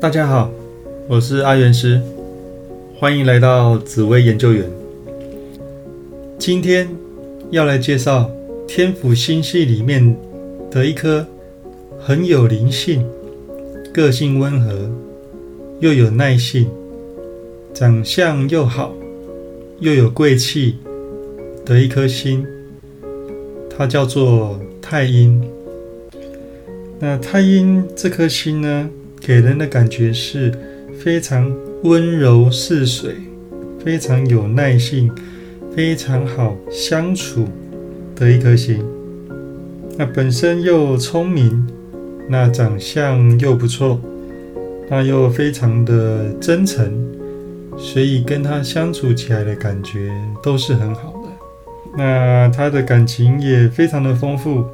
大家好，我是阿元师，欢迎来到紫薇研究员。今天要来介绍天府星系里面的一颗很有灵性、个性温和又有耐性、长相又好又有贵气的一颗星，它叫做太阴。那太阴这颗星呢？给人的感觉是非常温柔似水，非常有耐性，非常好相处的一颗星。那本身又聪明，那长相又不错，那又非常的真诚，所以跟他相处起来的感觉都是很好的。那他的感情也非常的丰富，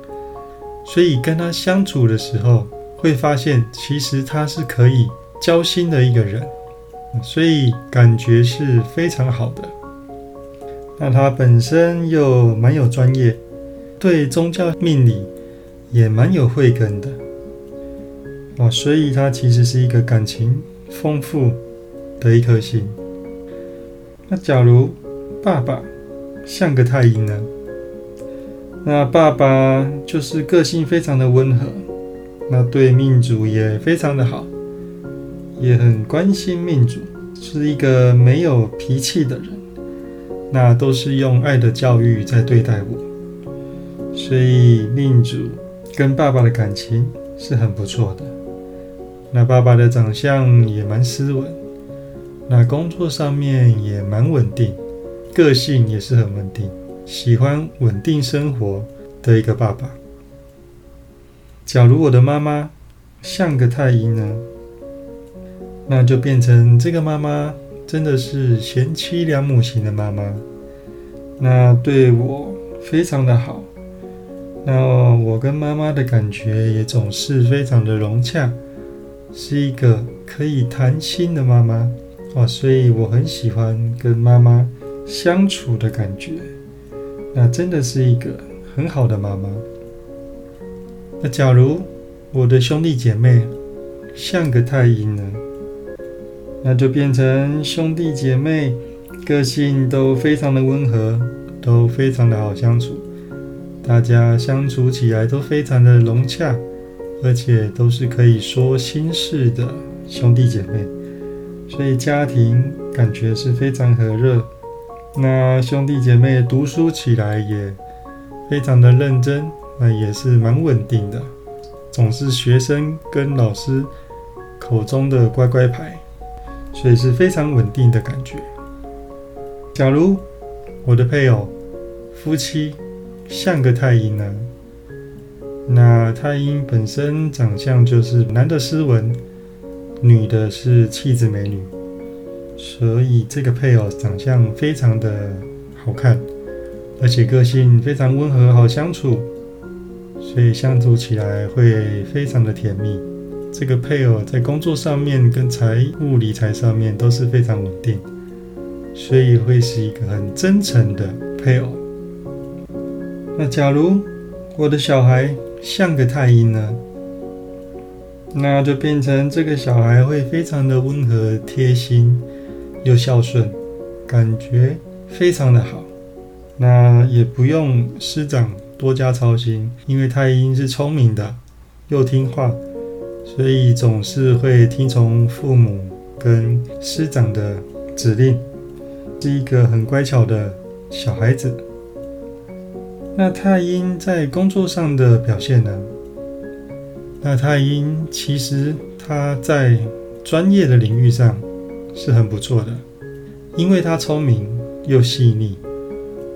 所以跟他相处的时候。会发现，其实他是可以交心的一个人，所以感觉是非常好的。那他本身又蛮有专业，对宗教命理也蛮有慧根的，哦，所以他其实是一个感情丰富的一颗心。那假如爸爸像个太阴呢？那爸爸就是个性非常的温和。那对命主也非常的好，也很关心命主，是一个没有脾气的人。那都是用爱的教育在对待我，所以命主跟爸爸的感情是很不错的。那爸爸的长相也蛮斯文，那工作上面也蛮稳定，个性也是很稳定，喜欢稳定生活的一个爸爸。假如我的妈妈像个太阴呢，那就变成这个妈妈真的是贤妻良母型的妈妈，那对我非常的好，那我跟妈妈的感觉也总是非常的融洽，是一个可以谈心的妈妈。哦，所以我很喜欢跟妈妈相处的感觉，那真的是一个很好的妈妈。那假如我的兄弟姐妹像个太阴呢？那就变成兄弟姐妹个性都非常的温和，都非常的好相处，大家相处起来都非常的融洽，而且都是可以说心事的兄弟姐妹，所以家庭感觉是非常和热。那兄弟姐妹读书起来也非常的认真。那也是蛮稳定的，总是学生跟老师口中的乖乖牌，所以是非常稳定的感觉。假如我的配偶夫妻像个太阴呢？那太阴本身长相就是男的斯文，女的是气质美女，所以这个配偶长相非常的好看，而且个性非常温和，好相处。所以相处起来会非常的甜蜜。这个配偶在工作上面跟财务理财上面都是非常稳定，所以会是一个很真诚的配偶。那假如我的小孩像个太阴呢？那就变成这个小孩会非常的温和、贴心又孝顺，感觉非常的好。那也不用师长。多加操心，因为太阴是聪明的，又听话，所以总是会听从父母跟师长的指令，是一个很乖巧的小孩子。那太阴在工作上的表现呢？那太阴其实他在专业的领域上是很不错的，因为他聪明又细腻。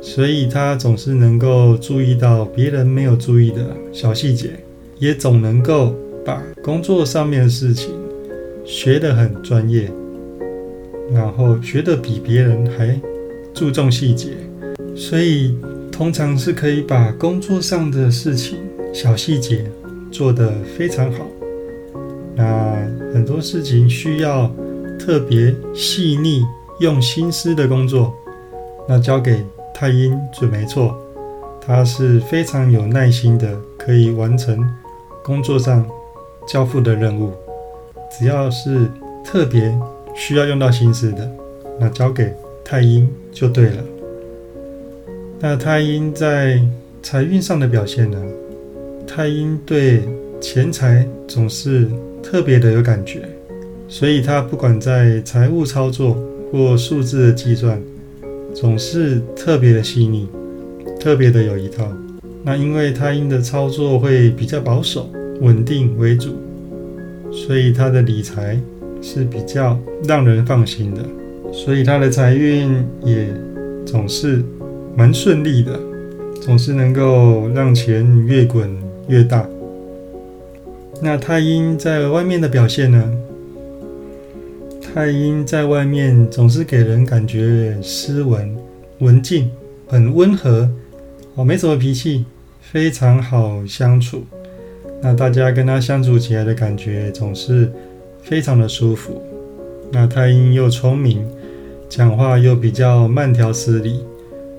所以他总是能够注意到别人没有注意的小细节，也总能够把工作上面的事情学得很专业，然后学得比别人还注重细节，所以通常是可以把工作上的事情小细节做得非常好。那很多事情需要特别细腻、用心思的工作，那交给。太阴准没错，他是非常有耐心的，可以完成工作上交付的任务。只要是特别需要用到心思的，那交给太阴就对了。那太阴在财运上的表现呢？太阴对钱财总是特别的有感觉，所以他不管在财务操作或数字的计算，总是特别的细腻，特别的有一套。那因为太阴的操作会比较保守、稳定为主，所以他的理财是比较让人放心的，所以他的财运也总是蛮顺利的，总是能够让钱越滚越大。那太阴在外面的表现呢？太阴在外面总是给人感觉斯文、文静，很温和。哦，没什么脾气，非常好相处。那大家跟他相处起来的感觉总是非常的舒服。那太阴又聪明，讲话又比较慢条斯理，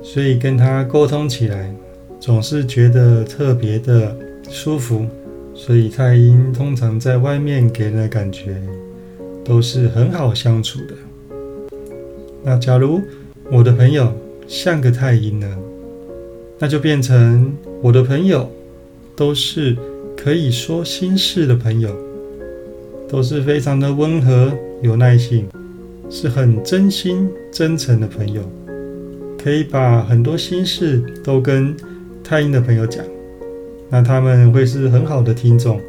所以跟他沟通起来总是觉得特别的舒服。所以太阴通常在外面给人的感觉都是很好相处的。那假如我的朋友像个太阴呢？那就变成我的朋友都是可以说心事的朋友，都是非常的温和、有耐性，是很真心、真诚的朋友，可以把很多心事都跟太阴的朋友讲。那他们会是很好的听众，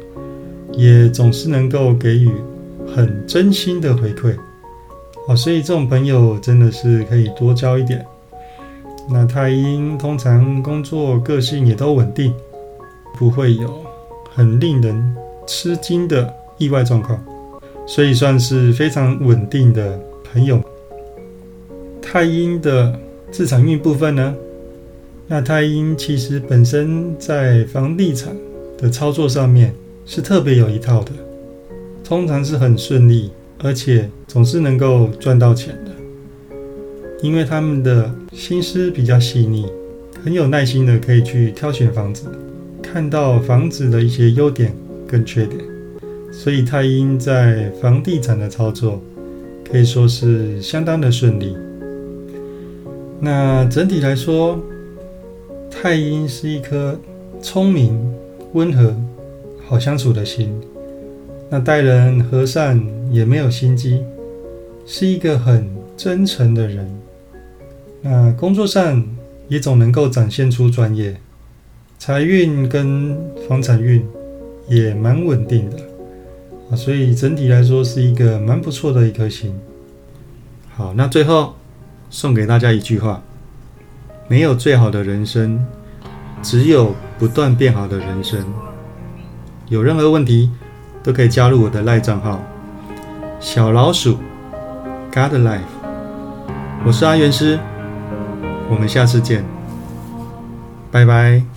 也总是能够给予很真心的回馈。哦，所以这种朋友真的是可以多交一点。那太阴通常工作个性也都稳定，不会有很令人吃惊的意外状况，所以算是非常稳定的朋友。太阴的自产运部分呢？那太阴其实本身在房地产的操作上面是特别有一套的，通常是很顺利，而且总是能够赚到钱的。因为他们的心思比较细腻，很有耐心的可以去挑选房子，看到房子的一些优点跟缺点，所以太阴在房地产的操作可以说是相当的顺利。那整体来说，太阴是一颗聪明、温和、好相处的心，那待人和善，也没有心机，是一个很真诚的人。那工作上也总能够展现出专业，财运跟房产运也蛮稳定的啊，所以整体来说是一个蛮不错的一颗星。好，那最后送给大家一句话：没有最好的人生，只有不断变好的人生。有任何问题都可以加入我的赖账号小老鼠 God Life，我是阿元师。我们下次见，拜拜。